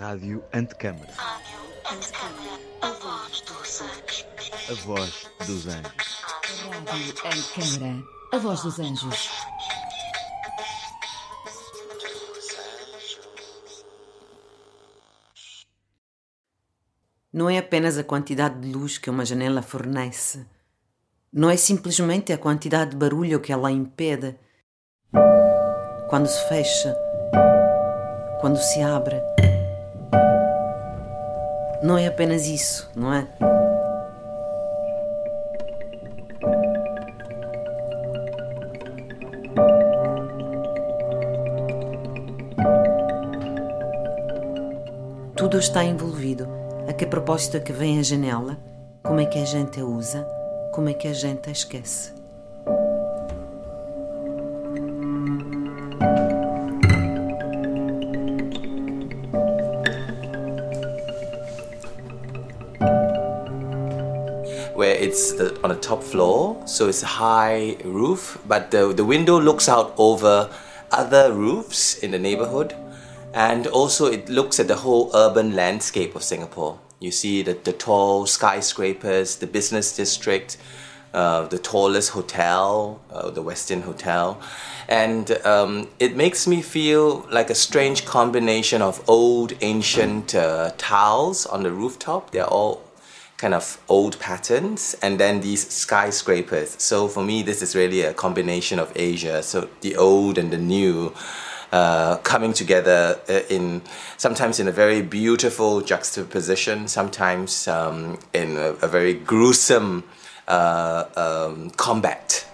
Rádio Antecâmara. A voz dos anjos. A voz dos anjos. Rádio Antecâmara. A voz dos anjos. Não é apenas a quantidade de luz que uma janela fornece. Não é simplesmente a quantidade de barulho que ela impede. Quando se fecha, quando se abre. Não é apenas isso, não é? Tudo está envolvido. A que propósito é que vem a janela? Como é que a gente a usa? Como é que a gente a esquece? Top floor, so it's a high roof, but the, the window looks out over other roofs in the neighborhood, and also it looks at the whole urban landscape of Singapore. You see the, the tall skyscrapers, the business district, uh, the tallest hotel, uh, the Westin Hotel, and um, it makes me feel like a strange combination of old ancient uh, tiles on the rooftop. They're all kind of old patterns and then these skyscrapers. So for me, this is really a combination of Asia. So the old and the new. Uh, coming together uh, in sometimes in a very beautiful juxtaposition, sometimes um, in a, a very gruesome uh, um, combat.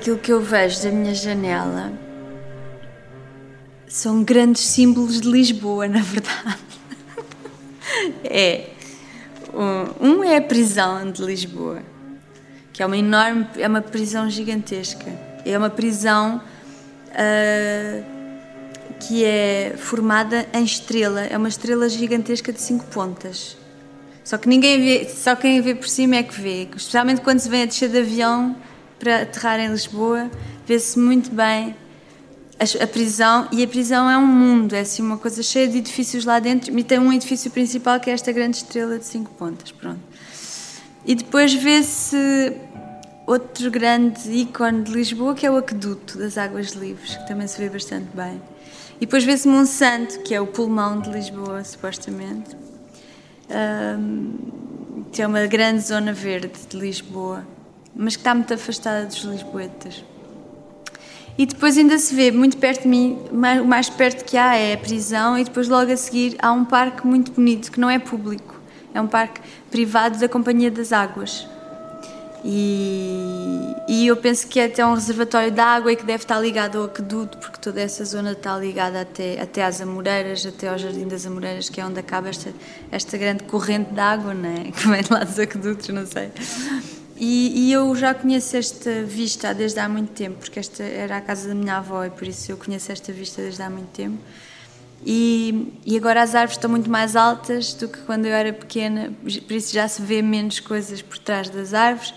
Aquilo que eu vejo da minha janela são grandes símbolos de Lisboa, na verdade. É. Um é a prisão de Lisboa, que é uma enorme, é uma prisão gigantesca. É uma prisão ah, que é formada em estrela, é uma estrela gigantesca de cinco pontas. Só que ninguém vê, só quem vê por cima é que vê, especialmente quando se vem a descer de avião para aterrar em Lisboa, vê-se muito bem a, a prisão, e a prisão é um mundo, é assim uma coisa cheia de edifícios lá dentro, e tem um edifício principal que é esta grande estrela de cinco pontas, pronto. E depois vê-se outro grande ícone de Lisboa, que é o aqueduto das Águas Livres, que também se vê bastante bem. E depois vê-se Monsanto, que é o pulmão de Lisboa, supostamente. Ahm, que é uma grande zona verde de Lisboa, mas que está muito afastada dos lisboetas. E depois ainda se vê muito perto de mim, o mais perto que há é a prisão, e depois logo a seguir há um parque muito bonito, que não é público, é um parque privado da Companhia das Águas. E, e eu penso que é até um reservatório de água e que deve estar ligado ao aqueduto, porque toda essa zona está ligada até, até às Amoreiras, até ao Jardim das Amoreiras, que é onde acaba esta, esta grande corrente de água, né? que vem lá dos aquedutos, não sei. E, e eu já conheço esta vista desde há muito tempo, porque esta era a casa da minha avó e por isso eu conheço esta vista desde há muito tempo. E, e agora as árvores estão muito mais altas do que quando eu era pequena, por isso já se vê menos coisas por trás das árvores.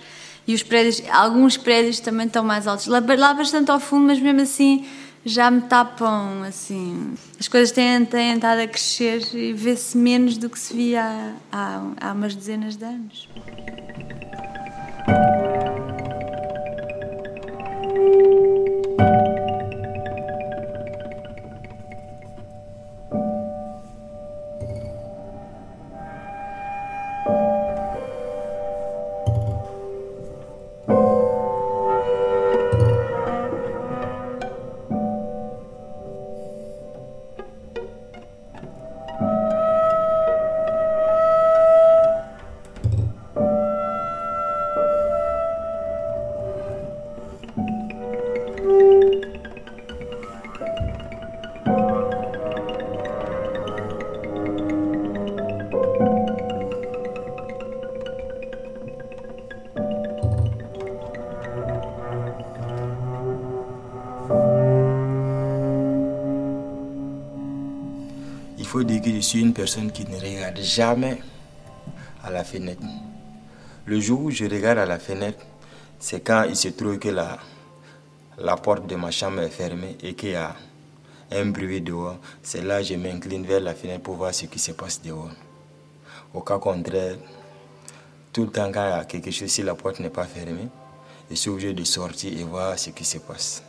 E os prédios, alguns prédios também estão mais altos. Lá, lá bastante ao fundo, mas mesmo assim já me tapam, assim. As coisas têm, têm estado a crescer e vê-se menos do que se via há, há, há umas dezenas de anos. Qui ne regarde jamais à la fenêtre. Le jour où je regarde à la fenêtre, c'est quand il se trouve que la, la porte de ma chambre est fermée et qu'il y a un bruit dehors. C'est là que je m'incline vers la fenêtre pour voir ce qui se passe dehors. Au cas contraire, tout le temps quand il y a quelque chose, si la porte n'est pas fermée, je suis obligé de sortir et voir ce qui se passe.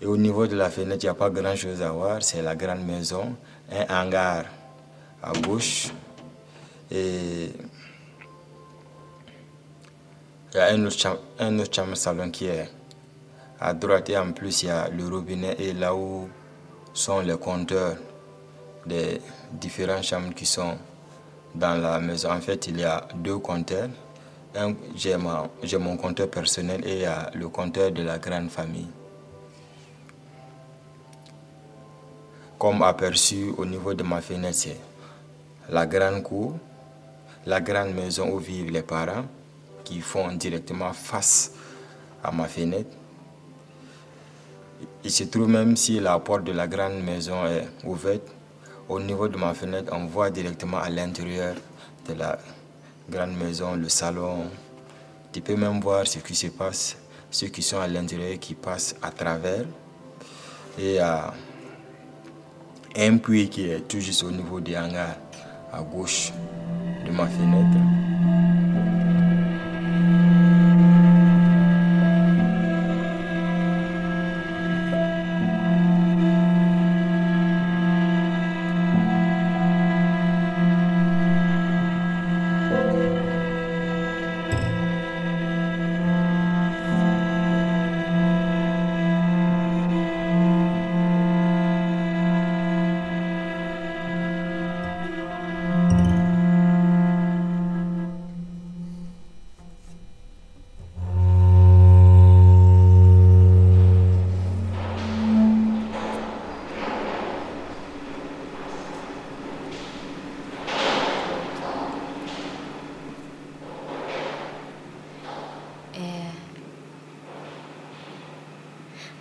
Et au niveau de la fenêtre, il n'y a pas grand chose à voir. C'est la grande maison, un hangar à gauche. Et il y a un autre, chambre, salon qui est à droite. Et en plus, il y a le robinet et là où sont les compteurs des différentes chambres qui sont dans la maison. En fait, il y a deux compteurs. J'ai mon compteur personnel et il y a le compteur de la grande famille. comme aperçu au niveau de ma fenêtre, la grande cour, la grande maison où vivent les parents qui font directement face à ma fenêtre. Il se trouve même si la porte de la grande maison est ouverte, au niveau de ma fenêtre, on voit directement à l'intérieur de la grande maison, le salon. Tu peux même voir ce qui se passe, ceux qui sont à l'intérieur qui passent à travers. Et à un puits qui est tout juste au niveau des hangars à gauche de ma fenêtre.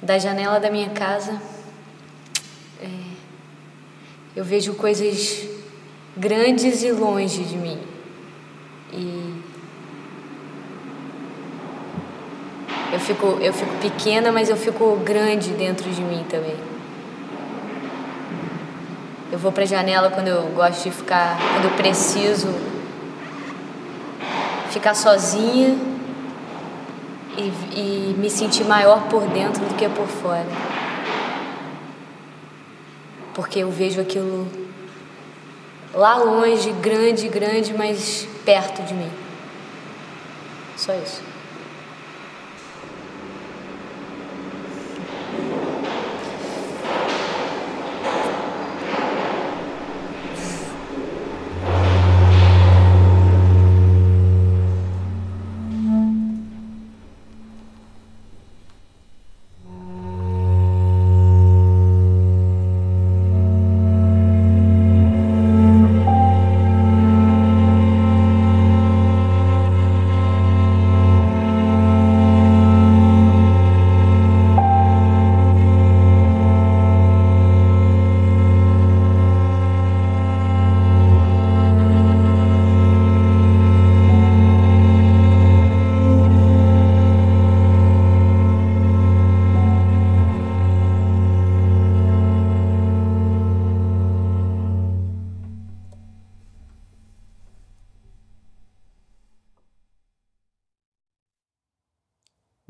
Da janela da minha casa, é, eu vejo coisas grandes e longe de mim. E eu fico, eu fico pequena, mas eu fico grande dentro de mim também. Eu vou para a janela quando eu gosto de ficar, quando eu preciso ficar sozinha e, e me sentir maior por dentro do que por fora. Porque eu vejo aquilo lá longe, grande, grande, mas perto de mim. Só isso.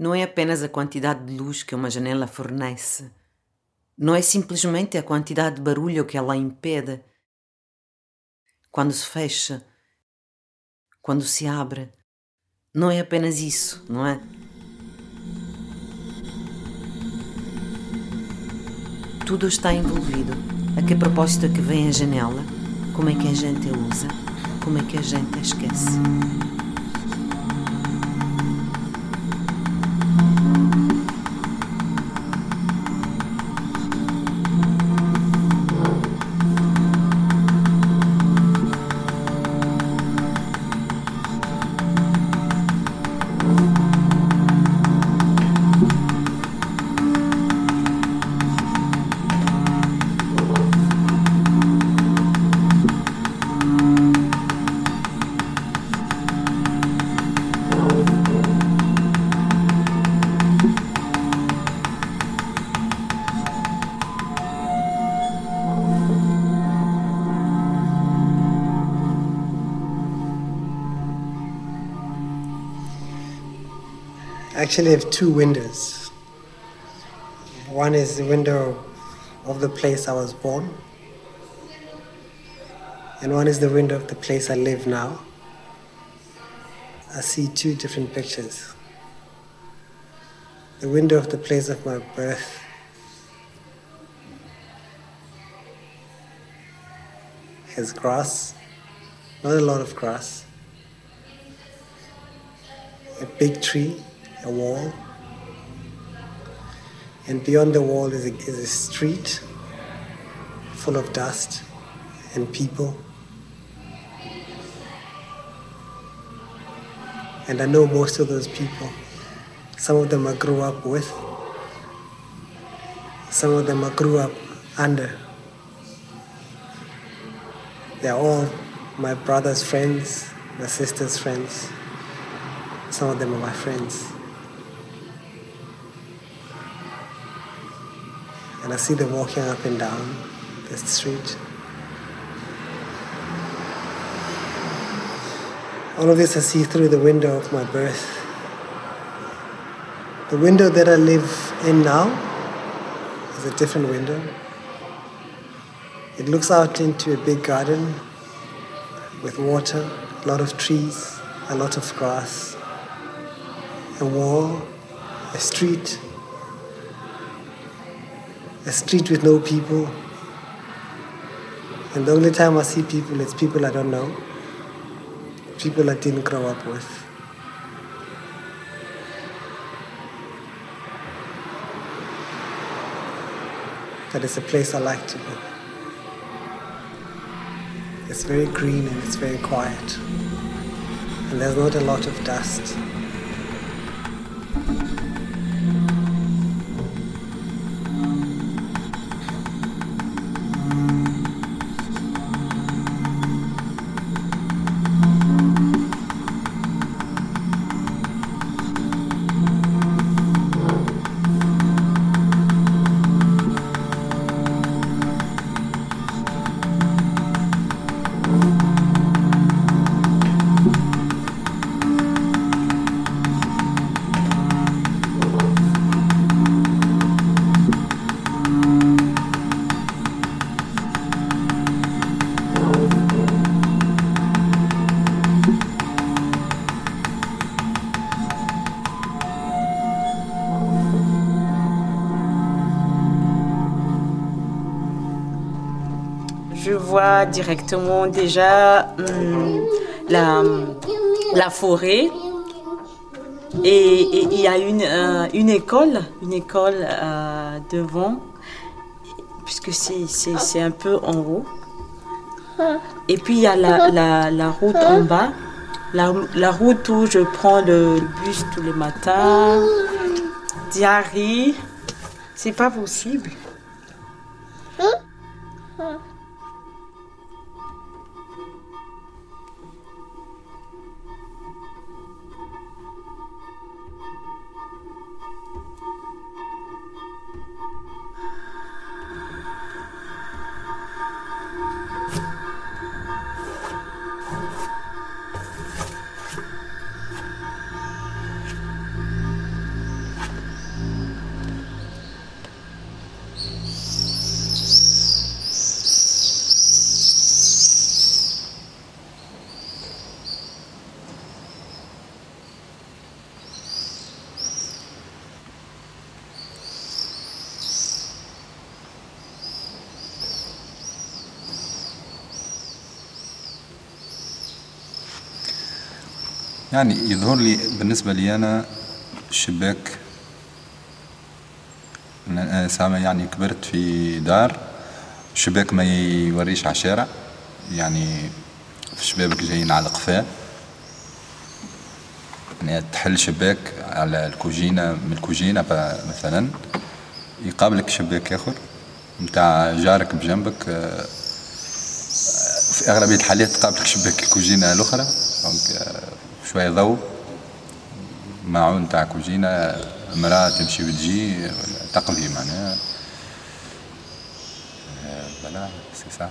Não é apenas a quantidade de luz que uma janela fornece. Não é simplesmente a quantidade de barulho que ela impede. Quando se fecha, quando se abre, não é apenas isso, não é? Tudo está envolvido. A que propósito é que vem a janela? Como é que a gente a usa? Como é que a gente a esquece? Actually have two windows. One is the window of the place I was born, and one is the window of the place I live now. I see two different pictures. The window of the place of my birth has grass, not a lot of grass, a big tree, a wall, and beyond the wall is a, is a street full of dust and people. And I know most of those people. Some of them I grew up with, some of them I grew up under. They're all my brother's friends, my sister's friends. Some of them are my friends. And I see them walking up and down the street. All of this I see through the window of my birth. The window that I live in now is a different window. It looks out into a big garden with water, a lot of trees, a lot of grass, a wall, a street, a street with no people. And the only time I see people, it's people I don't know, people I didn't grow up with. But it's a place I like to be. It's very green and it's very quiet. And there's not a lot of dust. Directement déjà hum, la, forêt et il y a une, euh, école, une école euh, devant, puisque c'est- un peu en haut. Et puis il y a la route en bas, la, la route où je prends le bus tous les matins. Diary, c'est pas possible. يعني يظهر لي بالنسبة لي أنا الشباك أنا سامع يعني كبرت في دار الشباك ما يوريش على الشارع يعني في شبابك جايين على قفاه يعني تحل شباك على الكوجينة من الكوجينة مثلا يقابلك شباك آخر متاع جارك بجنبك آه، في أغلبية الحالات تقابلك شباك الكوجينة الأخرى. آه، شوية ضوء. معون تاع كوجينة مرأة تمشي وتجي تقضي معناها. فوالا سي سا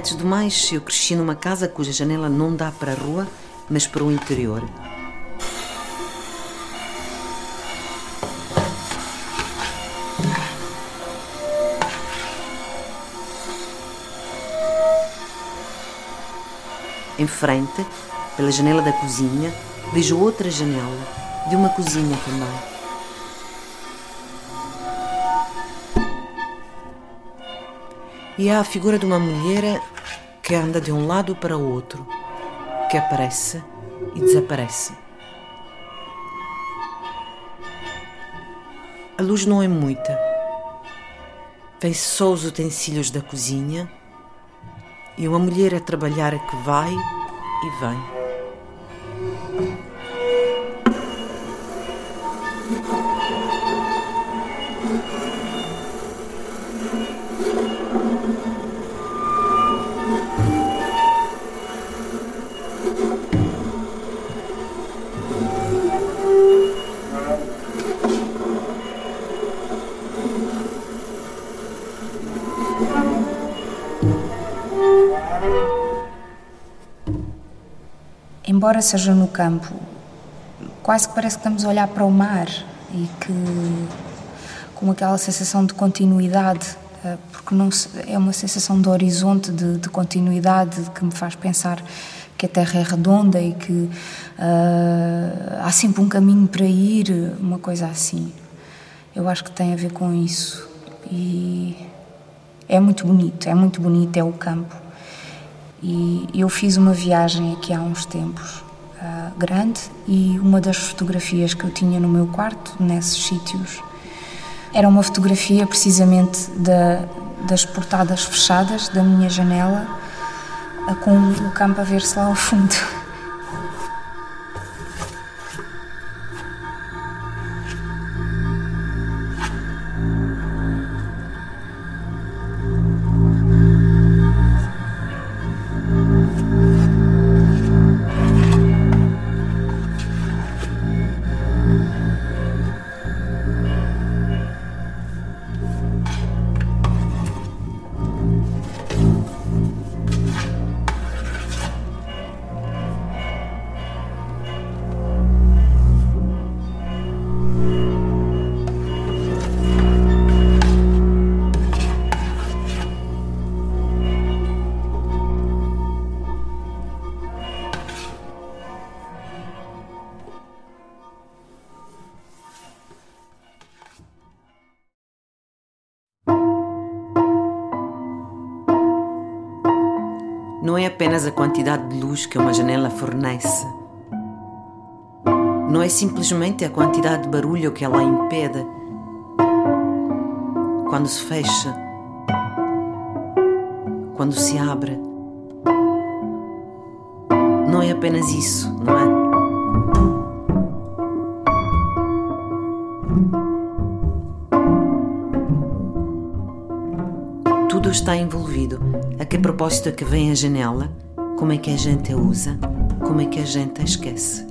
Antes do mais, eu cresci numa casa cuja janela não dá para a rua, mas para o interior. Em frente, pela janela da cozinha, vejo outra janela, de uma cozinha também. E há a figura de uma mulher que anda de um lado para o outro, que aparece e desaparece. A luz não é muita. Vem só os utensílios da cozinha e uma mulher a trabalhar que vai e vem. Embora seja no campo, quase que parece que estamos a olhar para o mar e que com aquela sensação de continuidade, eh, porque não é uma sensação de horizonte, de, de continuidade, que me faz pensar que a Terra é redonda e que uh, há sempre um caminho para ir, uma coisa assim. Eu acho que tem a ver com isso e é muito bonito, é muito bonito, é o campo. E eu fiz uma viagem aqui há uns tempos, uh, grande, e uma das fotografias que eu tinha no meu quarto, nesses sítios, era uma fotografia precisamente da, das portadas fechadas da minha janela, uh, com o campo a ver-se lá ao fundo. Apenas a quantidade de luz que uma janela fornece. Não é simplesmente a quantidade de barulho que ela impede. Quando se fecha, quando se abre. Não é apenas isso, não é? Tudo está envolvido. A que propósito é que vem a janela? Como é que a gente a usa? Como é que a gente a esquece?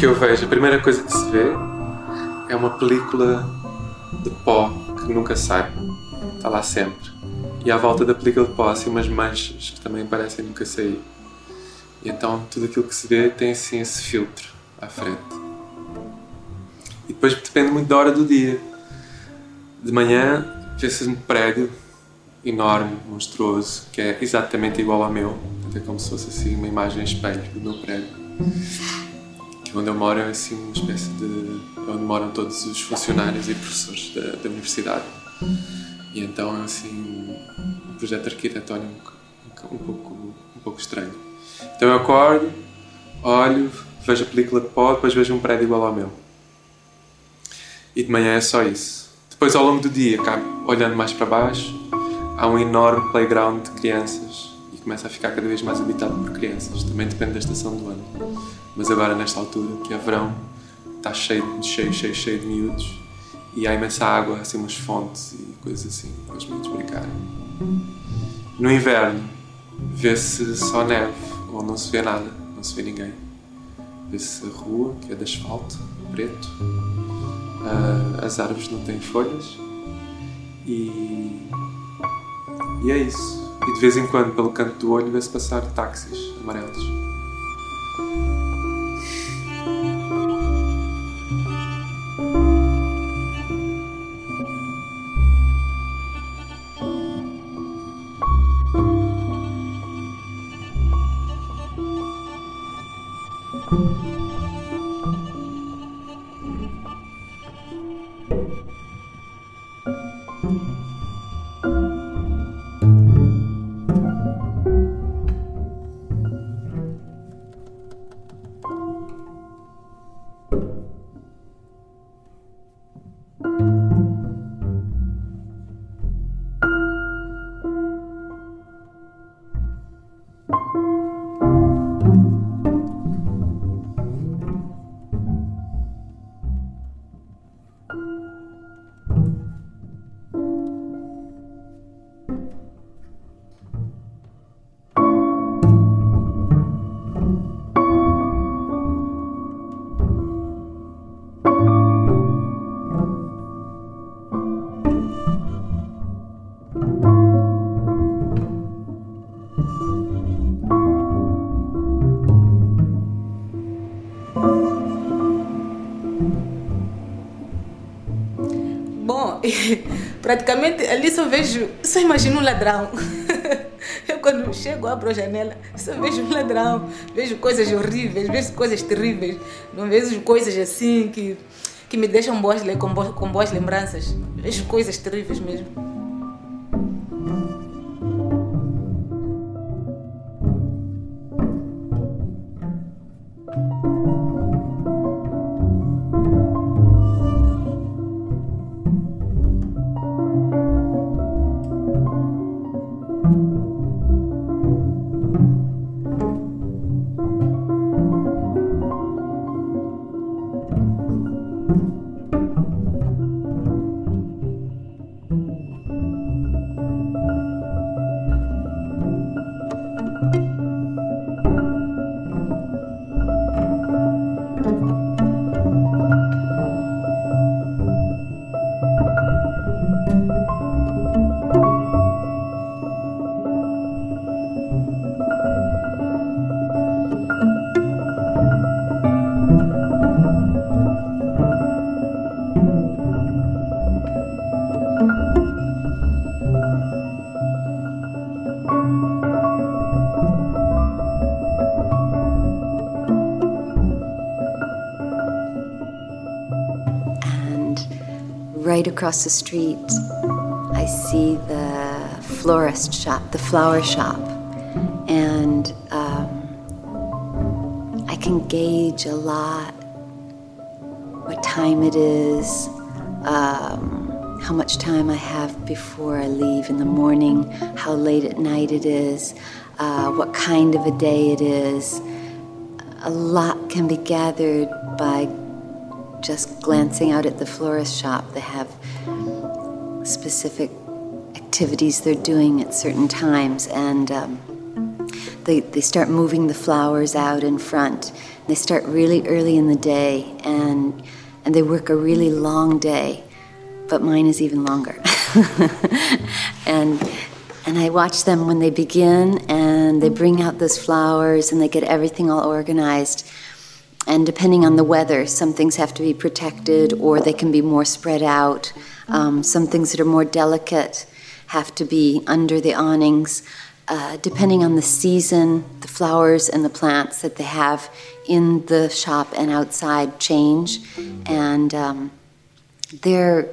Que eu vejo, a primeira coisa que se vê é uma película de pó que nunca sai. Está lá sempre. E à volta da película de pó assim umas manchas que também parecem nunca sair. E então tudo aquilo que se vê tem assim esse filtro à frente. E depois depende muito da hora do dia. De manhã vê-se um prédio enorme, monstruoso, que é exatamente igual ao meu. É como se fosse assim uma imagem espelho do meu prédio onde eu moro é assim uma espécie de. É onde moram todos os funcionários e professores da, da universidade. E então é assim um projeto arquitetónico um, pouco, um pouco estranho. Então eu acordo, olho, vejo a película de pó, depois vejo um prédio igual ao meu. E de manhã é só isso. Depois, ao longo do dia, olhando mais para baixo, há um enorme playground de crianças e começa a ficar cada vez mais habitado por crianças. Também depende da estação do ano. Mas agora, nesta altura, que é verão, está cheio, cheio, cheio, cheio de miúdos e há imensa água, assim, umas fontes e coisas assim para os miúdos brincarem. No inverno, vê-se só neve ou não se vê nada, não se vê ninguém. Vê-se a rua, que é de asfalto, preto. Uh, as árvores não têm folhas. E, e é isso. E de vez em quando, pelo canto do olho, vê-se passar táxis amarelos. Praticamente ali só vejo, só imagino um ladrão. Eu quando chego, abro a janela, só vejo um ladrão, vejo coisas horríveis, vejo coisas terríveis, não vejo coisas assim que, que me deixam boas, com, boas, com boas lembranças. Vejo coisas terríveis mesmo. Right across the street, I see the florist shop, the flower shop, and um, I can gauge a lot what time it is, um, how much time I have before I leave in the morning, how late at night it is, uh, what kind of a day it is. A lot can be gathered by glancing out at the florist shop, they have specific activities they're doing at certain times, and um, they, they start moving the flowers out in front. They start really early in the day, and, and they work a really long day, but mine is even longer. and and I watch them when they begin and they bring out those flowers and they get everything all organized. And depending on the weather, some things have to be protected or they can be more spread out. Um, some things that are more delicate have to be under the awnings. Uh, depending on the season, the flowers and the plants that they have in the shop and outside change. And um, they're,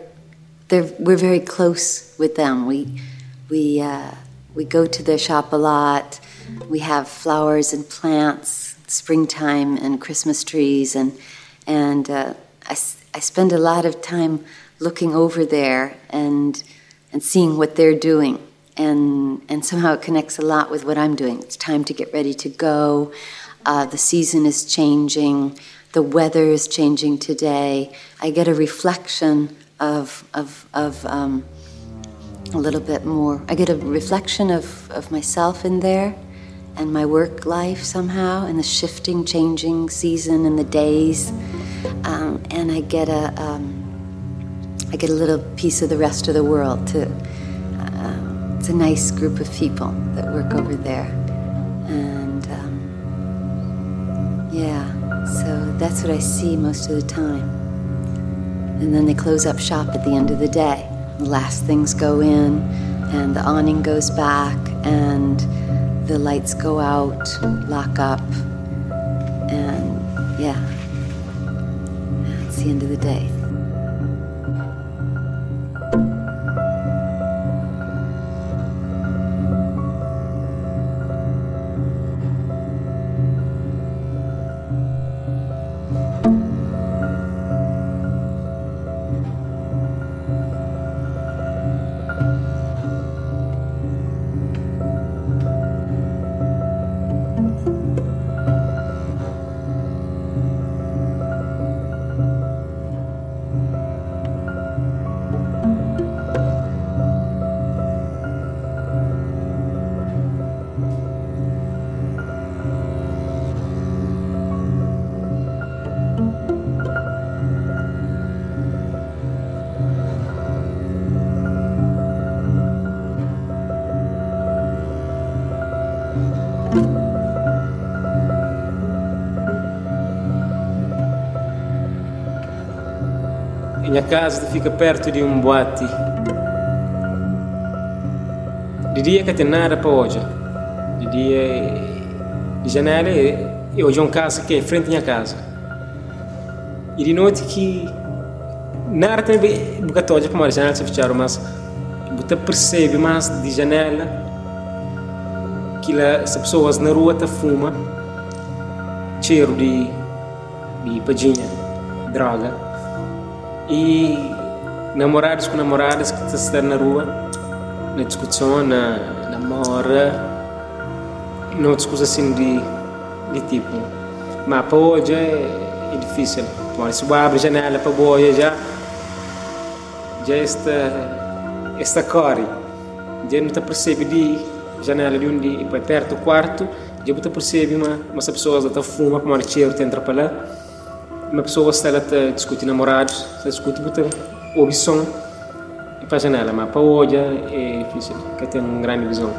they're, we're very close with them. We, we, uh, we go to their shop a lot. We have flowers and plants springtime and Christmas trees, and and uh, I, I spend a lot of time looking over there and and seeing what they're doing, and and somehow it connects a lot with what I'm doing. It's time to get ready to go. Uh, the season is changing. The weather is changing today. I get a reflection of of of. Um, a little bit more. I get a reflection of, of myself in there and my work life somehow, and the shifting, changing season and the days. Um, and I get a, um, I get a little piece of the rest of the world. To, uh, it's a nice group of people that work over there, and um, yeah. So that's what I see most of the time. And then they close up shop at the end of the day. The last things go in, and the awning goes back, and the lights go out, lock up, and yeah, it's the end of the day. Casa fica perto de um boate. De dia que tem nada para hoje. De dia, de janela, e hoje é uma casa que é frente à minha casa. E de noite que nada tem boca hoje para a janela se fechar, mas você percebe mais de janela que lá, as pessoas na rua tá fuma cheiro de, de padinha, droga. E namorados com namoradas que estão na rua, na discussão, na namora, não discussão assim de, de tipo. Mas para hoje é, é difícil. Mas se abre janela para boia já, já está, está corre. Já não está percebe de janela de onde vai perto do quarto, já não percebe uma, umas pessoas estão fuma, como cheiro tem para lá uma pessoa está lá a discutir namorados, está a discutir, bota ouve som e para a janela, mas para hoje é difícil, porque tem uma grande visão.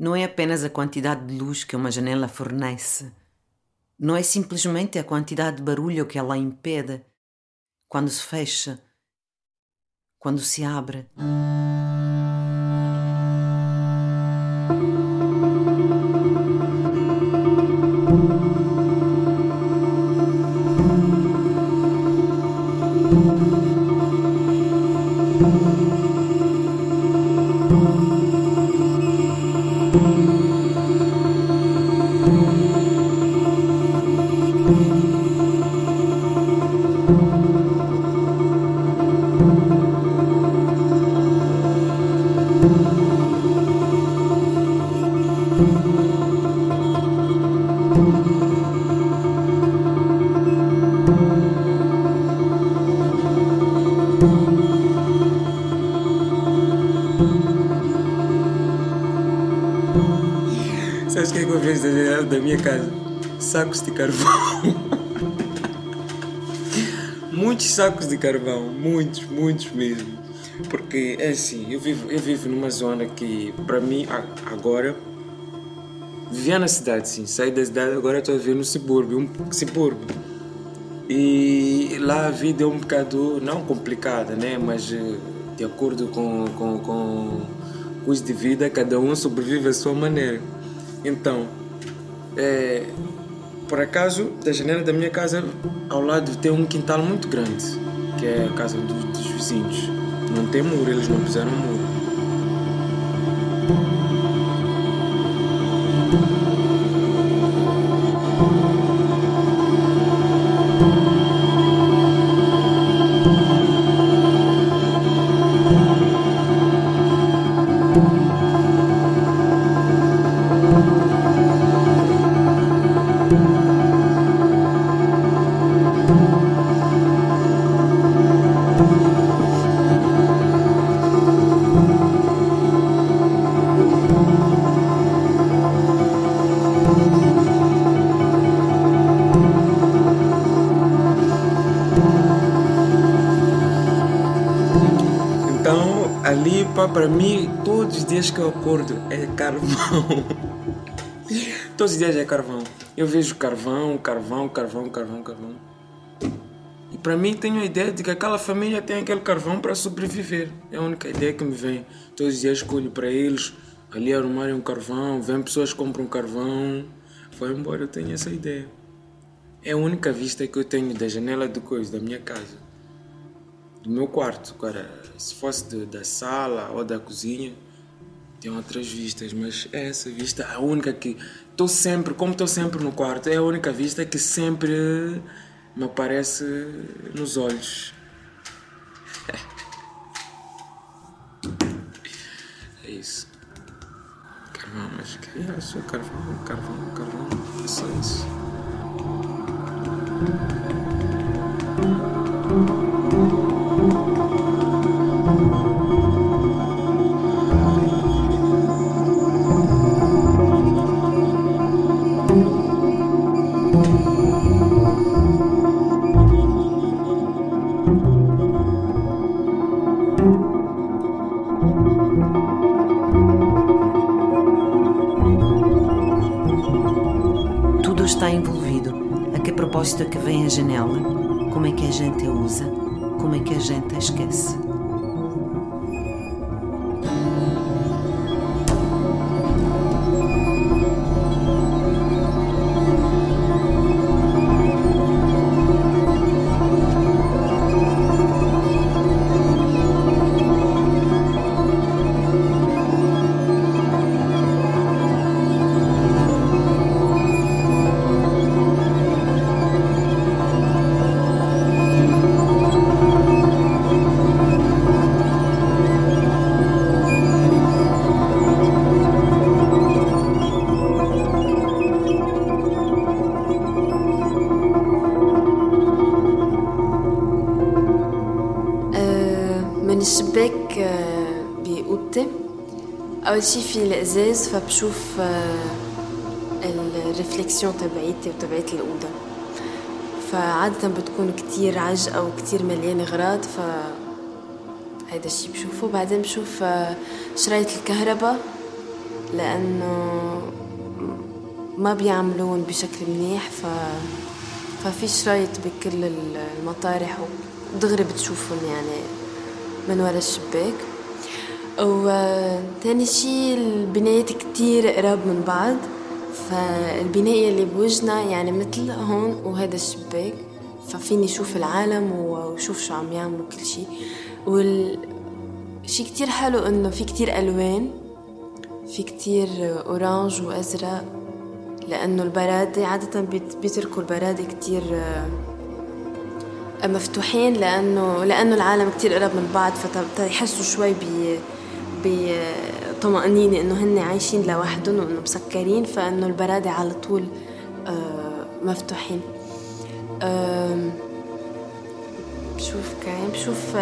Não é apenas a quantidade de luz que uma janela fornece. Não é simplesmente a quantidade de barulho que ela impede quando se fecha, quando se abre. Carvão. muitos sacos de carvão, muitos, muitos mesmo. Porque é assim, eu vivo, eu vivo numa zona que, para mim, agora, vivia na cidade, sim, saí da cidade, agora estou a viver no subúrbio, um subúrbio. E lá a vida é um bocado, não complicada, né? Mas eh, de acordo com, com, com o custo de vida, cada um sobrevive à sua maneira. Então, é, por acaso, da janela da minha casa, ao lado tem um quintal muito grande, que é a casa dos, dos vizinhos. Não tem muro, eles não fizeram muro. Dias que eu acordo é carvão. todos os dias é carvão. Eu vejo carvão, carvão, carvão, carvão, carvão. E para mim, tenho a ideia de que aquela família tem aquele carvão para sobreviver. É a única ideia que me vem. Todos os dias escolho para eles ali arrumarem um carvão, vêm pessoas compram carvão. Vai embora, eu tenho essa ideia. É a única vista que eu tenho da janela de coisa, da minha casa do meu quarto. Agora, se fosse da sala ou da cozinha, tem outras vistas, mas é essa vista a única que estou sempre, como estou sempre no quarto, é a única vista que sempre me aparece nos olhos. É isso. Carvão, mas que é só carvão, carvão, carvão, é só isso. Está envolvido. A que propósito é que vem a janela? Como é que a gente a usa? Como é que a gente a esquece? أول شي في الإزاز فبشوف آه، الرفليكسيون تبعيتي وتبعيت الأوضة. فعادة بتكون كتير عجقة وكتير مليانة غراض ف هيدا الشي بشوفه. بعدين بشوف آه، شرايط الكهرباء لأنه ما بيعملون بشكل منيح ف ففي شرايط بكل المطارح ودغري بتشوفهم يعني من ورا الشباك. وتاني شي البنايات كتير قراب من بعض فالبناية اللي بوجنا يعني مثل هون وهذا الشباك ففيني شوف العالم وشوف شو عم يعملوا كل شي وال شي كتير حلو إنه في كتير ألوان في كتير أورانج وأزرق لأنه البرادة عادة بيتركوا البرادة كتير مفتوحين لأنه لأنه العالم كتير قرب من بعض فتحسوا شوي ب بطمأنينة إنه هن عايشين لوحدهم وإنه مسكرين فإنه البرادة على طول مفتوحين. بشوف كاين بشوف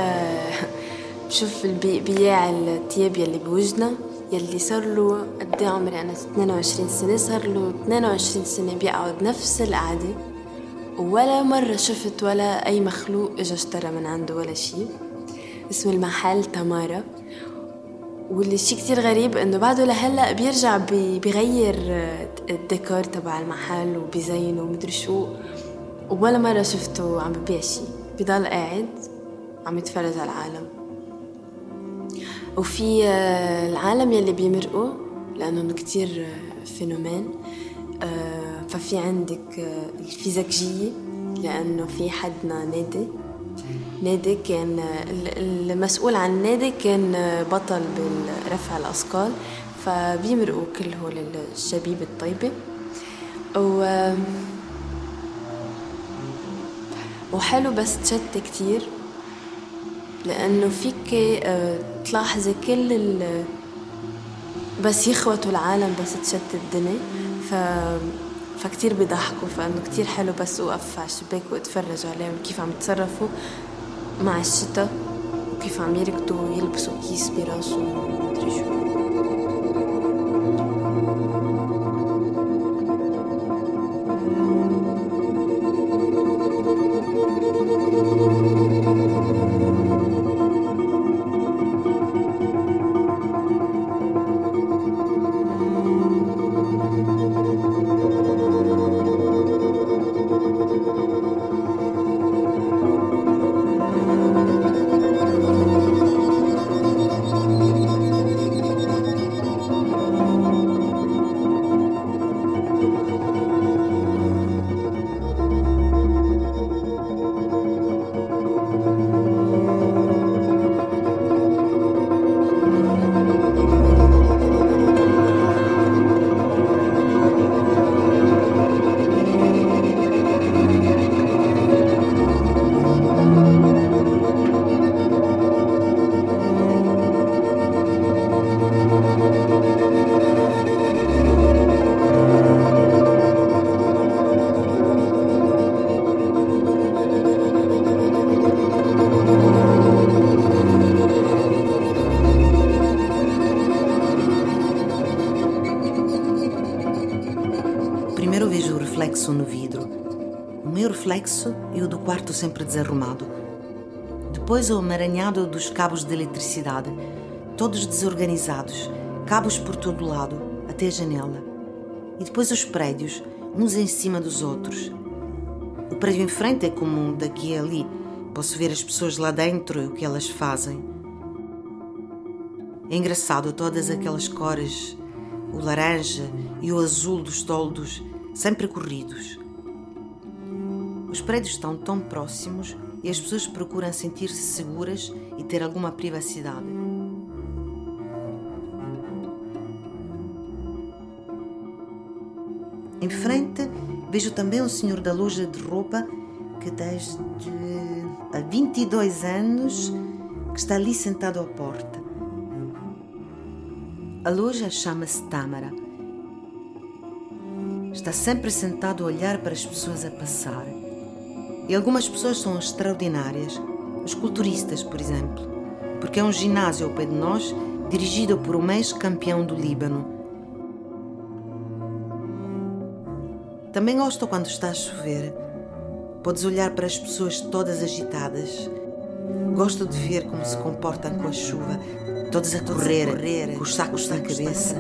بشوف بياع التياب يلي بوجنا يلي صار له قد إيه عمري؟ أنا 22 سنة صار له 22 سنة بيقعد نفس القعدة ولا مرة شفت ولا أي مخلوق إجا اشترى من عنده ولا شيء اسم المحل تمارا. واللي شيء كتير غريب إنه بعده لهلأ بيرجع بي بيغير الديكور تبع المحل وبيزينه ومدري شو. ولا مرة شفته عم ببيع شيء بضل قاعد عم يتفرج على العالم. وفي العالم يلي بيمرقوا لأنهم كتير فينومين ففي عندك الفيزيكجية لأنه في حدنا نادي. نادي كان المسؤول عن النادي كان بطل برفع الأثقال فبيمرقوا كل هول الشبيب الطيبة. و وحلو بس تشتي كتير لأنه فيك تلاحظي كل ال بس يخوتوا العالم بس تشتت الدنيا. ف فكتير بيضحكوا فإنه كتير حلو بس اوقف على الشباك واتفرج عليهم كيف عم يتصرفوا. mastita, cu que këtu jelpsu kisë pira su në të e o do quarto sempre desarrumado. Depois o amaranhado dos cabos de eletricidade, todos desorganizados, cabos por todo lado, até a janela. E depois os prédios, uns em cima dos outros. O prédio em frente é como daqui a ali. Posso ver as pessoas lá dentro e o que elas fazem. É engraçado todas aquelas cores, o laranja e o azul dos toldos, sempre corridos. Os prédios estão tão próximos e as pessoas procuram sentir-se seguras e ter alguma privacidade. Em frente, vejo também o senhor da loja de roupa que desde há 22 anos que está ali sentado à porta. A loja chama-se Tâmara. Está sempre sentado a olhar para as pessoas a passar. E algumas pessoas são extraordinárias, os culturistas, por exemplo, porque é um ginásio ao pé de nós, dirigido por um ex-campeão do Líbano. Também gosto quando está a chover. Podes olhar para as pessoas todas agitadas. Gosto de ver como se comportam com a chuva. todos a correr, com os sacos na cabeça.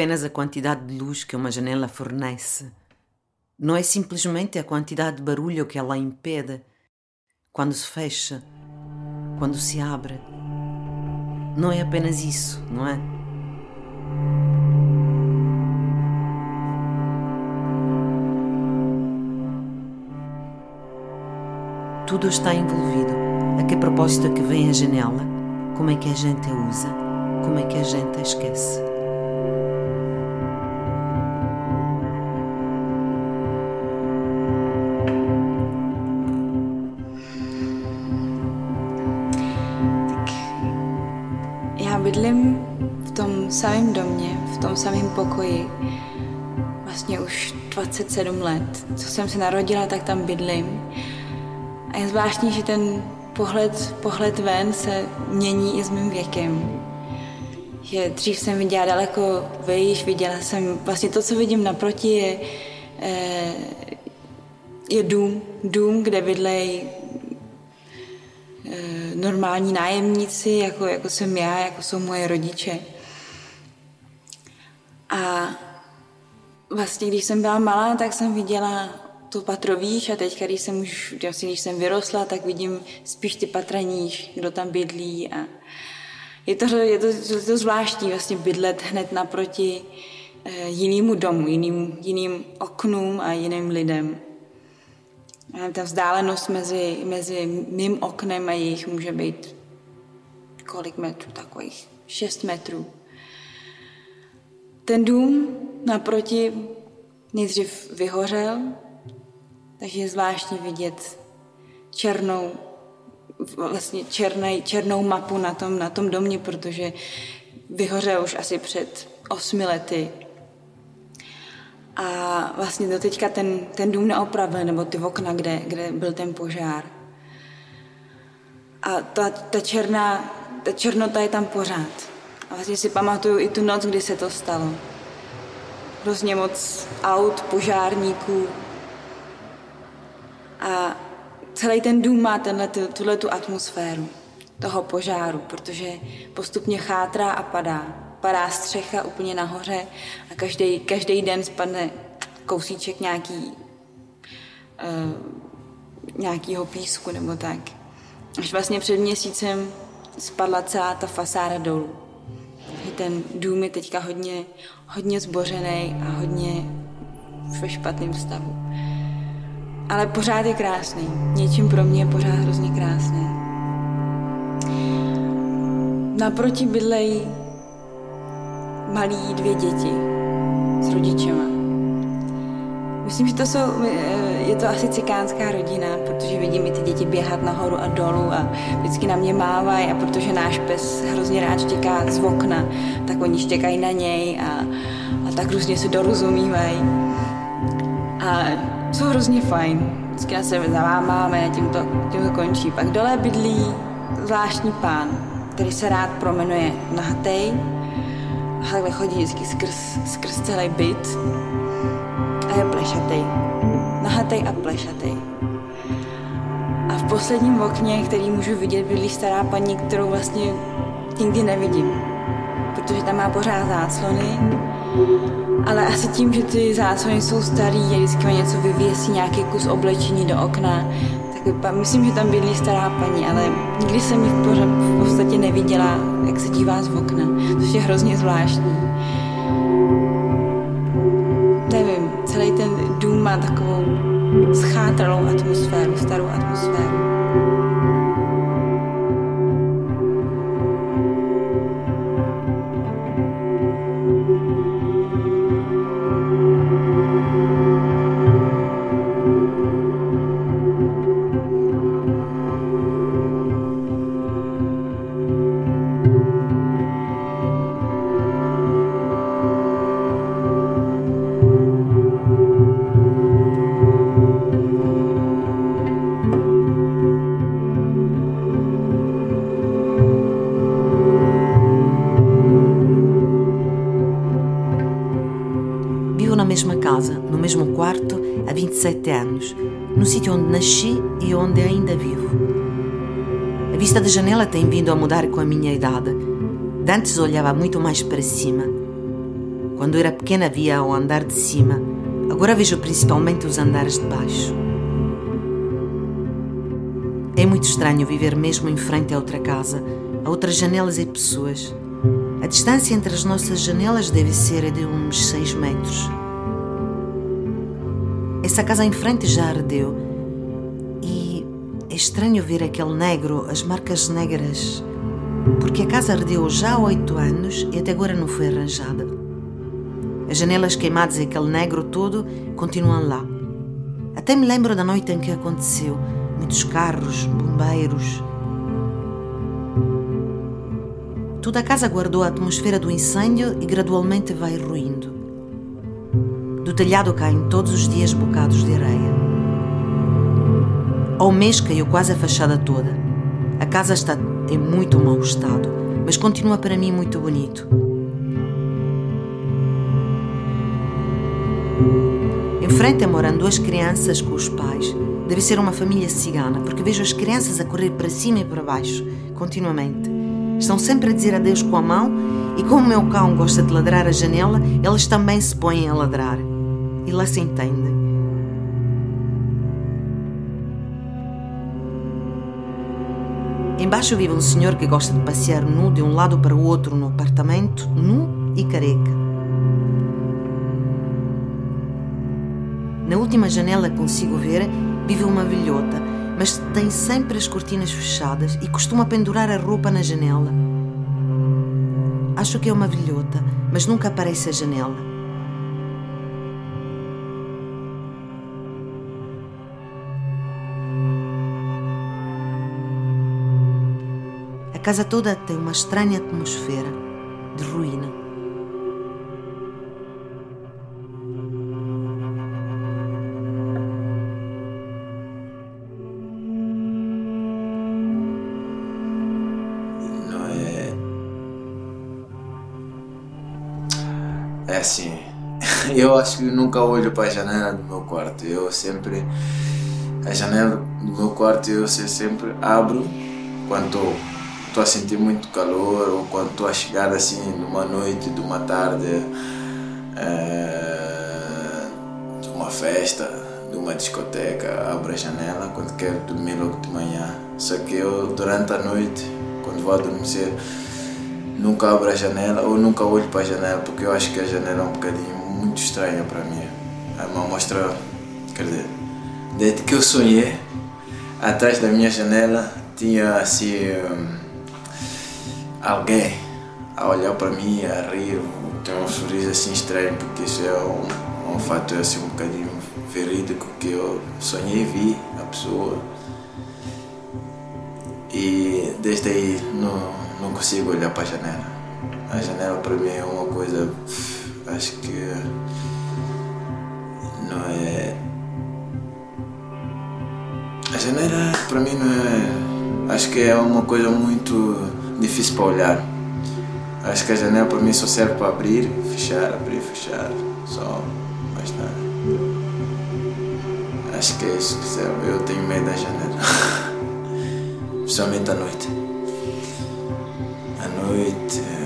Apenas a quantidade de luz que uma janela fornece. Não é simplesmente a quantidade de barulho que ela impede quando se fecha, quando se abre. Não é apenas isso, não é? Tudo está envolvido. A que propósito é que vem a janela? Como é que a gente a usa? Como é que a gente a esquece? 27 let. Co jsem se narodila, tak tam bydlím. A je zvláštní, že ten pohled, pohled ven se mění i s mým věkem. Že dřív jsem viděla daleko vejš, viděla jsem vlastně to, co vidím naproti, je, eh, je dům, dům, kde bydlejí eh, normální nájemníci, jako, jako jsem já, jako jsou moje rodiče. A vlastně, když jsem byla malá, tak jsem viděla to patro výš a teď, když jsem už, vlastně, když jsem vyrostla, tak vidím spíš ty patra níž, kdo tam bydlí a je to, je to, je to zvláštní vlastně bydlet hned naproti eh, jinému domu, jiným, jiným oknům a jiným lidem. A ta vzdálenost mezi, mezi mým oknem a jejich může být kolik metrů, takových 6 metrů. Ten dům naproti nejdřív vyhořel, takže je zvláštní vidět černou, vlastně černej, černou mapu na tom, na tom domě, protože vyhořel už asi před osmi lety. A vlastně do teďka ten, ten dům neopravil, nebo ty okna, kde, kde byl ten požár. A ta, ta černá, ta černota je tam pořád. A vlastně si pamatuju i tu noc, kdy se to stalo. Hrozně moc aut, požárníků. A celý ten dům má tenhle, tuhle tu atmosféru toho požáru, protože postupně chátrá a padá. Padá střecha úplně nahoře a každý, každý den spadne kousíček nějaký, uh, nějakýho písku nebo tak. Až vlastně před měsícem spadla celá ta fasáda dolů. Ten dům je teďka hodně, hodně zbořený a hodně ve špatném stavu. Ale pořád je krásný. Něčím pro mě je pořád hrozně krásný. Naproti bydlejí malí dvě děti s rodičema. Myslím, že to jsou, je to asi cikánská rodina, protože vidím i ty děti běhat nahoru a dolů a vždycky na mě mávají a protože náš pes hrozně rád štěká z okna, tak oni štěkají na něj a, a tak různě se dorozumívají. A jsou hrozně fajn. Vždycky na sebe zavámáme a tím to, tím to končí. Pak dole bydlí zvláštní pán, který se rád promenuje nahatej a takhle chodí vždycky skrz, skrz celý byt plešatej. Nahatej a plešatej. A v posledním okně, který můžu vidět, bydlí stará paní, kterou vlastně nikdy nevidím. Protože tam má pořád záclony, ale asi tím, že ty záclony jsou starý a vždycky něco vyvěsí, nějaký kus oblečení do okna, tak myslím, že tam bydlí stará paní, ale nikdy jsem ji v, pořad, v podstatě neviděla, jak se dívá z okna, což je hrozně zvláštní. má takovou schátralou atmosféru, starou atmosféru. Vindo a mudar com a minha idade. De Antes olhava muito mais para cima. Quando era pequena via o andar de cima. Agora vejo principalmente os andares de baixo. É muito estranho viver mesmo em frente a outra casa, a outras janelas e pessoas. A distância entre as nossas janelas deve ser de uns 6 metros. Essa casa em frente já ardeu estranho ver aquele negro, as marcas negras, porque a casa ardeu já há oito anos e até agora não foi arranjada. As janelas queimadas e aquele negro todo continuam lá. Até me lembro da noite em que aconteceu. Muitos carros, bombeiros. Toda a casa guardou a atmosfera do incêndio e gradualmente vai ruindo. Do telhado caem todos os dias bocados de areia. Ao mês caiu quase a fachada toda. A casa está em muito mau estado, mas continua para mim muito bonito. Em frente moram duas crianças com os pais. Deve ser uma família cigana, porque vejo as crianças a correr para cima e para baixo, continuamente. Estão sempre a dizer adeus com a mão e como o meu cão gosta de ladrar à janela, eles também se põem a ladrar. E lá se entendem. Embaixo vive um senhor que gosta de passear nu de um lado para o outro no apartamento, nu e careca. Na última janela que consigo ver vive uma velhota, mas tem sempre as cortinas fechadas e costuma pendurar a roupa na janela. Acho que é uma velhota, mas nunca aparece a janela. A casa toda tem uma estranha atmosfera de ruína. Não é. É assim. Eu acho que nunca olho para a janela do meu quarto. Eu sempre. A janela do meu quarto eu se- sempre abro quando estou a sentir muito calor ou quando estou a chegar assim numa noite, de uma tarde, eh, de uma festa, de uma discoteca. Abro a janela quando quero dormir logo de manhã. Só que eu, durante a noite, quando vou adormecer, nunca abro a janela ou nunca olho para a janela porque eu acho que a janela é um bocadinho muito estranha para mim. É uma mostra, quer dizer, desde que eu sonhei, atrás da minha janela tinha assim hum, alguém a olhar para mim, a rir, tem um sorriso assim estranho porque isso é um, um fato assim um bocadinho verídico que eu sonhei e vi a pessoa e desde aí não, não consigo olhar para a janela. A janela para mim é uma coisa, acho que não é. A janela para mim não é. Acho que é uma coisa muito difícil para olhar. Acho que a janela para mim só serve para abrir, fechar, abrir, fechar. Só mais nada. Acho que é isso que serve. Eu tenho medo da janela. Principalmente à noite. À noite.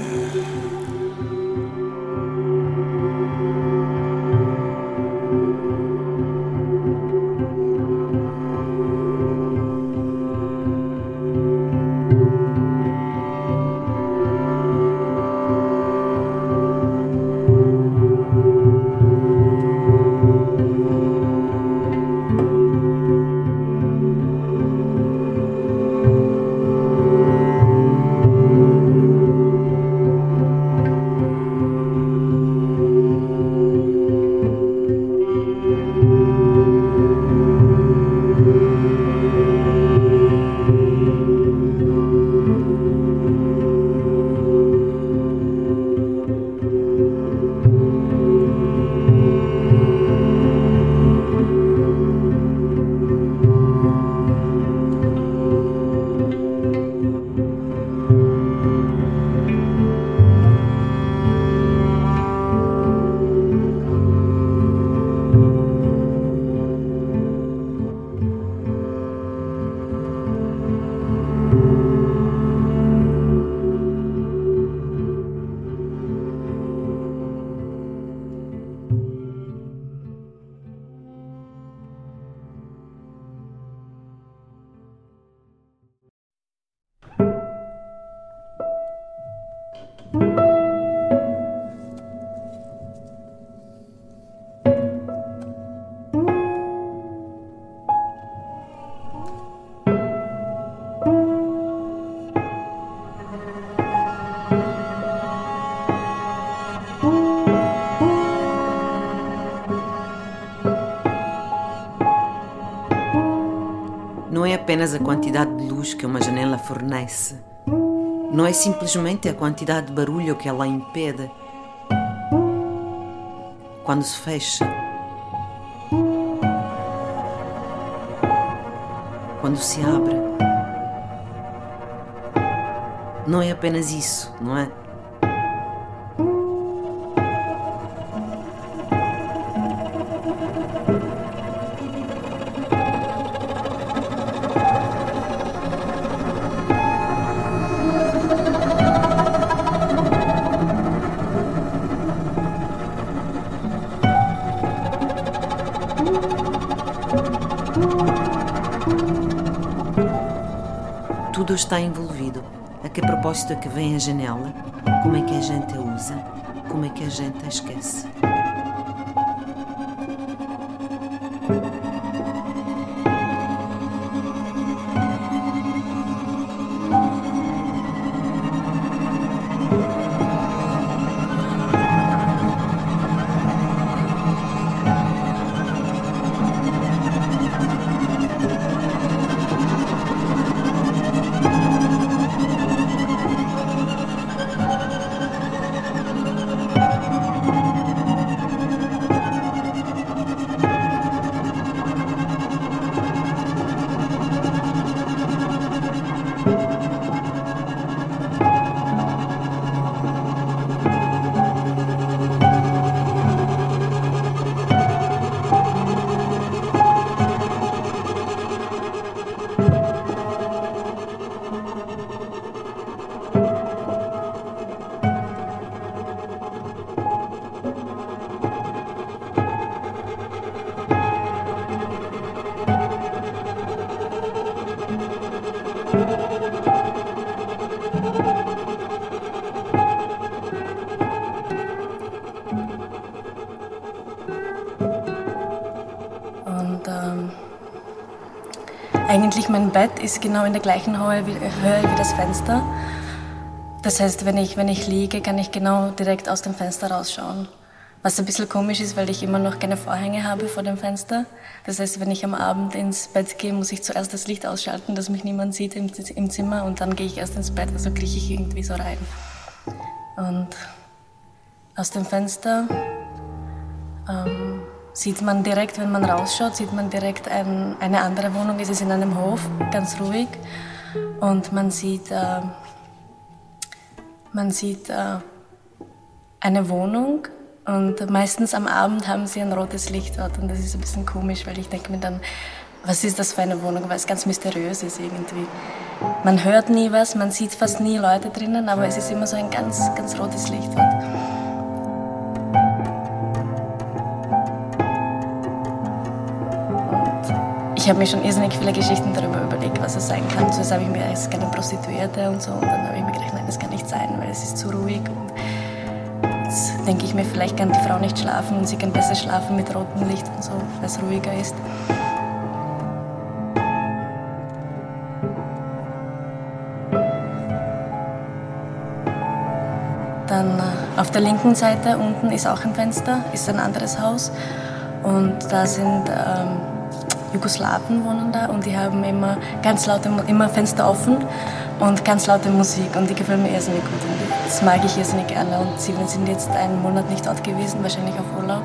Apenas a quantidade de luz que uma janela fornece. Não é simplesmente a quantidade de barulho que ela impede. Quando se fecha, quando se abre. Não é apenas isso, não é? É que vem a janela? Como é que a gente a usa? Como é que a gente a esquece? Eigentlich mein Bett ist genau in der gleichen Höhe wie, Höhe wie das Fenster. Das heißt, wenn ich, wenn ich liege, kann ich genau direkt aus dem Fenster rausschauen. Was ein bisschen komisch ist, weil ich immer noch keine Vorhänge habe vor dem Fenster. Das heißt, wenn ich am Abend ins Bett gehe, muss ich zuerst das Licht ausschalten, dass mich niemand sieht im, im Zimmer und dann gehe ich erst ins Bett. Also krieche ich irgendwie so rein. Und aus dem Fenster sieht man direkt, wenn man rausschaut, sieht man direkt ein, eine andere Wohnung. Es ist in einem Hof, ganz ruhig. Und man sieht, äh, man sieht äh, eine Wohnung und meistens am Abend haben sie ein rotes Licht dort und das ist ein bisschen komisch, weil ich denke mir dann, was ist das für eine Wohnung, weil es ganz mysteriös ist irgendwie. Man hört nie was, man sieht fast nie Leute drinnen, aber es ist immer so ein ganz, ganz rotes Licht dort. Ich habe mir schon irrsinnig viele Geschichten darüber überlegt, was es sein kann. Zuerst habe ich mir es ist keine Prostituierte und so. Und dann habe ich mir gedacht, nein, das kann nicht sein, weil es ist zu ruhig. Und jetzt denke ich mir, vielleicht kann die Frau nicht schlafen und sie kann besser schlafen mit rotem Licht und so, weil es ruhiger ist. Dann äh, auf der linken Seite unten ist auch ein Fenster, ist ein anderes Haus. Und da sind ähm, Jugoslawen wohnen da und die haben immer ganz laute, immer Fenster offen und ganz laute Musik und die gefällt mir irrsinnig gut. Und das mag ich irrsinnig gerne. Und sie sind jetzt einen Monat nicht dort gewesen, wahrscheinlich auf Urlaub.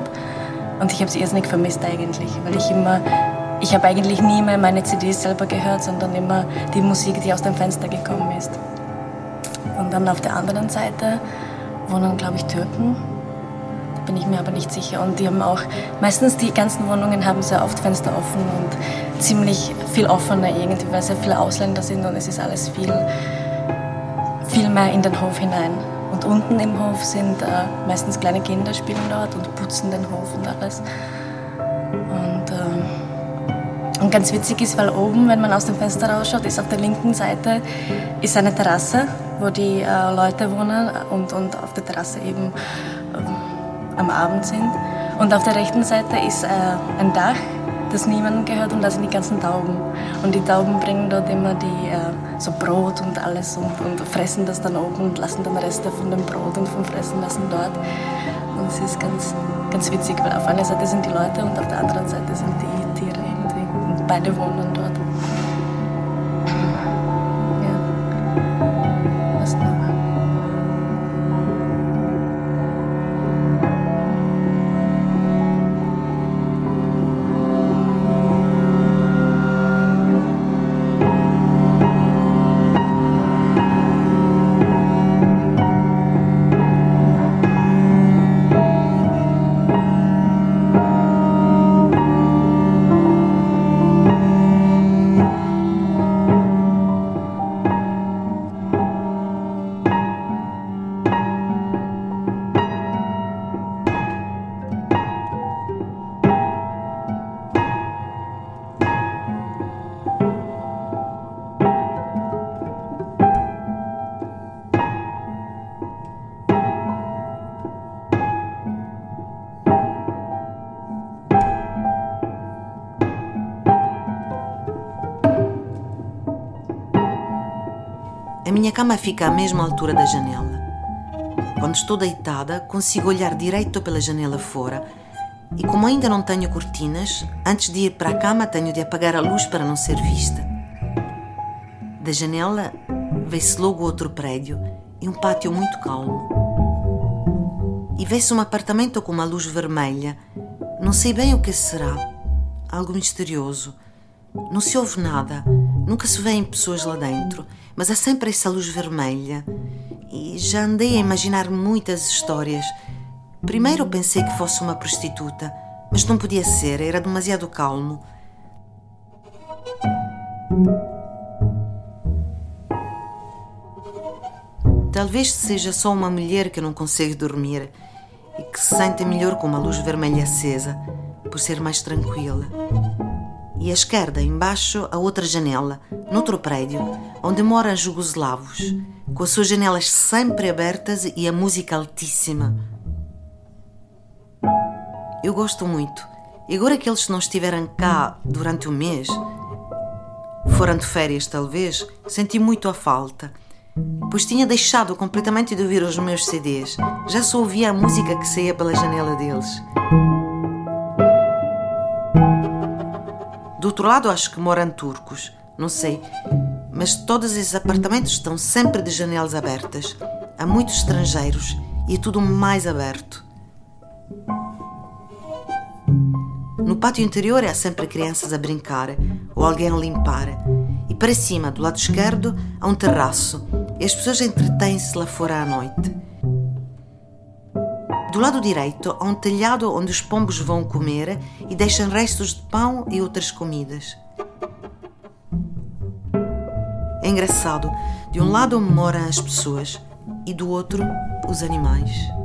Und ich habe sie irrsinnig vermisst eigentlich, weil ich immer, ich habe eigentlich nie mehr meine CDs selber gehört, sondern immer die Musik, die aus dem Fenster gekommen ist. Und dann auf der anderen Seite wohnen, glaube ich, Türken bin ich mir aber nicht sicher. Und die haben auch, meistens die ganzen Wohnungen haben sehr oft Fenster offen und ziemlich viel offener irgendwie, weil sehr viele Ausländer sind und es ist alles viel, viel mehr in den Hof hinein. Und unten im Hof sind äh, meistens kleine Kinder spielen dort und putzen den Hof und alles. Und, ähm, und ganz witzig ist, weil oben, wenn man aus dem Fenster rausschaut, ist auf der linken Seite ist eine Terrasse, wo die äh, Leute wohnen und, und auf der Terrasse eben am Abend sind. Und auf der rechten Seite ist äh, ein Dach, das niemandem gehört und da sind die ganzen Tauben. Und die Tauben bringen dort immer die, äh, so Brot und alles und, und fressen das dann oben und lassen dann Reste von dem Brot und vom Fressen lassen dort. Und es ist ganz, ganz witzig, weil auf einer Seite sind die Leute und auf der anderen Seite sind die Tiere irgendwie. Und beide wohnen dort. Cama fica à mesma altura da janela. Quando estou deitada, consigo olhar direito pela janela fora. E como ainda não tenho cortinas, antes de ir para a cama tenho de apagar a luz para não ser vista. Da janela vê-se logo outro prédio e um pátio muito calmo. E vê-se um apartamento com uma luz vermelha. Não sei bem o que será. Algo misterioso. Não se ouve nada. Nunca se vêem pessoas lá dentro. Mas há sempre essa luz vermelha. E já andei a imaginar muitas histórias. Primeiro pensei que fosse uma prostituta, mas não podia ser, era demasiado calmo. Talvez seja só uma mulher que não consegue dormir e que se sente melhor com uma luz vermelha acesa, por ser mais tranquila. E à esquerda, embaixo, a outra janela, noutro prédio, onde moram jugoslavos, com as suas janelas sempre abertas e a música altíssima. Eu gosto muito. E agora que eles não estiveram cá durante o mês, foram de férias talvez, senti muito a falta pois tinha deixado completamente de ouvir os meus CDs. Já só ouvia a música que saía pela janela deles. Outro lado, acho que moram turcos, não sei, mas todos esses apartamentos estão sempre de janelas abertas. Há muitos estrangeiros e é tudo mais aberto. No pátio interior há sempre crianças a brincar ou alguém a limpar. E para cima, do lado esquerdo, há um terraço e as pessoas entretêm-se lá fora à noite. Do lado direito há um telhado onde os pombos vão comer e deixam restos de pão e outras comidas. É engraçado, de um lado moram as pessoas e do outro os animais.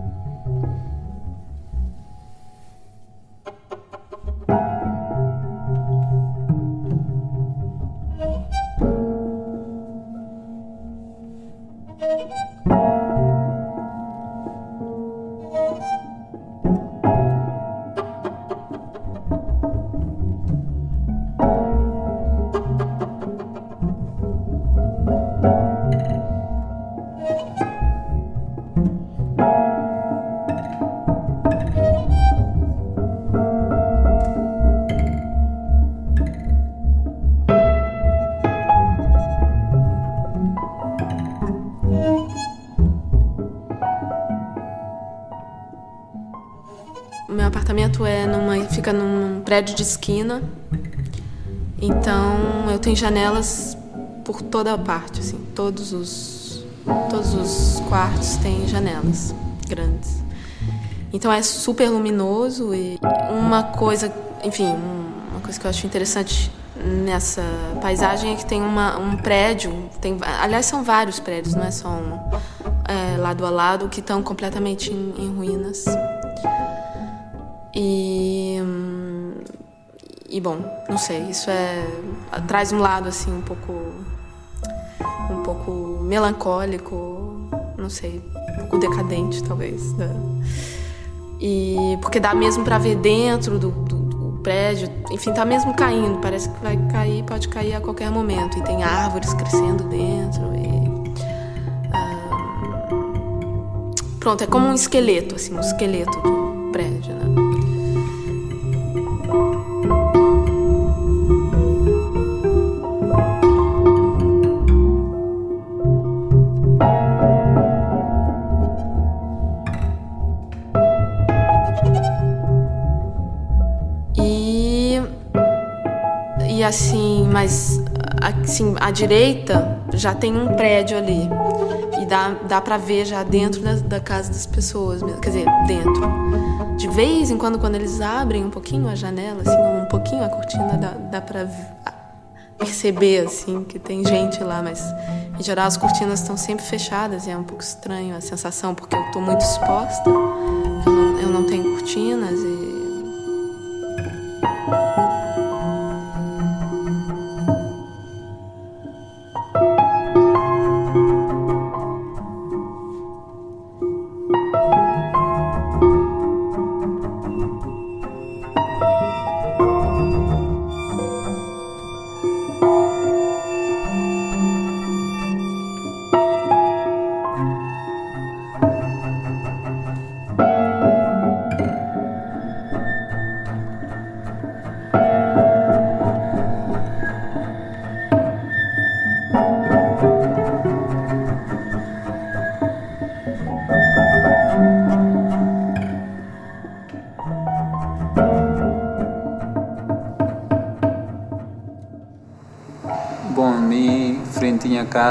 Prédio de esquina. Então eu tenho janelas por toda a parte, assim, todos os todos os quartos têm janelas grandes. Então é super luminoso e uma coisa, enfim, uma coisa que eu acho interessante nessa paisagem é que tem uma, um prédio, tem, aliás são vários prédios, não é só um, é, lado a lado, que estão completamente em, em ruínas. E. E bom, não sei, isso é. traz um lado assim um pouco. um pouco melancólico, não sei, um pouco decadente talvez. Né? E porque dá mesmo para ver dentro do, do, do, prédio, enfim, tá mesmo caindo, parece que vai cair, pode cair a qualquer momento. E tem árvores crescendo dentro. E, pronto, é como um esqueleto, assim, um esqueleto do prédio, né? Assim, à direita já tem um prédio ali. E dá, dá pra ver já dentro da, da casa das pessoas, quer dizer, dentro. De vez em quando, quando eles abrem um pouquinho a janela, assim, um pouquinho a cortina, dá, dá pra perceber, assim, que tem gente lá, mas em geral as cortinas estão sempre fechadas e é um pouco estranho a sensação, porque eu tô muito exposta, eu não, eu não tenho cortinas e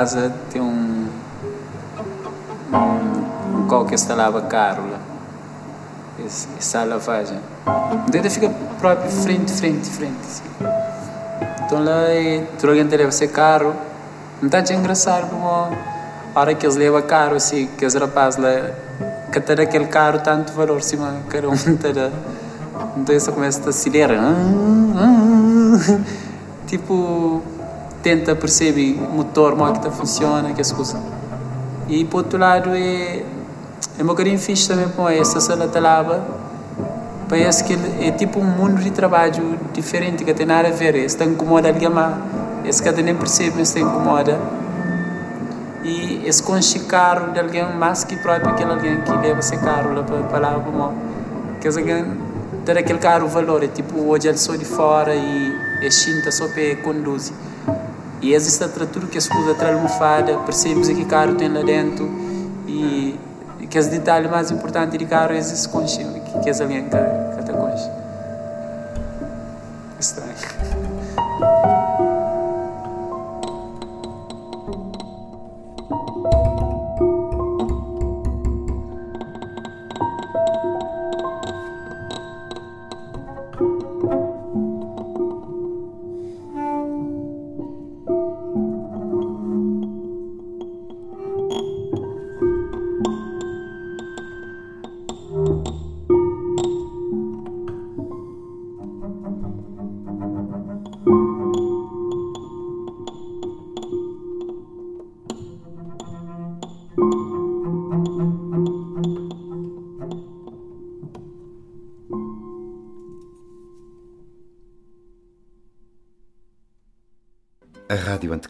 casa tem um, um, qual que instalava. Esse, essa lavagem. Então fica próprio frente, frente, frente. Assim. Então lá, tu alguém leva esse carro, não está engraçado como a hora que eles levam carro, assim, que os rapazes lá, que ter aquele carro tanto valor, cima, cada um ter, então isso começa a acelerar. Tipo, tenta perceber o motor, como é que funciona, que coisas. E por outro lado, é, é um bocadinho fixe também com essa sala de lava. Parece que é tipo um mundo de trabalho diferente, que tem nada a ver. Isso está incomoda alguém mais. Esse cara nem percebe, isso incomoda. E esse conche carro de alguém mais que próprio aquele alguém que leva esse carro lá para, lá, para que alguém ter aquele carro valor, é tipo hoje ele só de fora e é chinta só para conduzir. E existe tudo que as coisas atrás almofada, percebes que carro tem lá dentro e, que os detalhes mais importantes de carro é esse conche, que, é alguém que, que está. Estranho.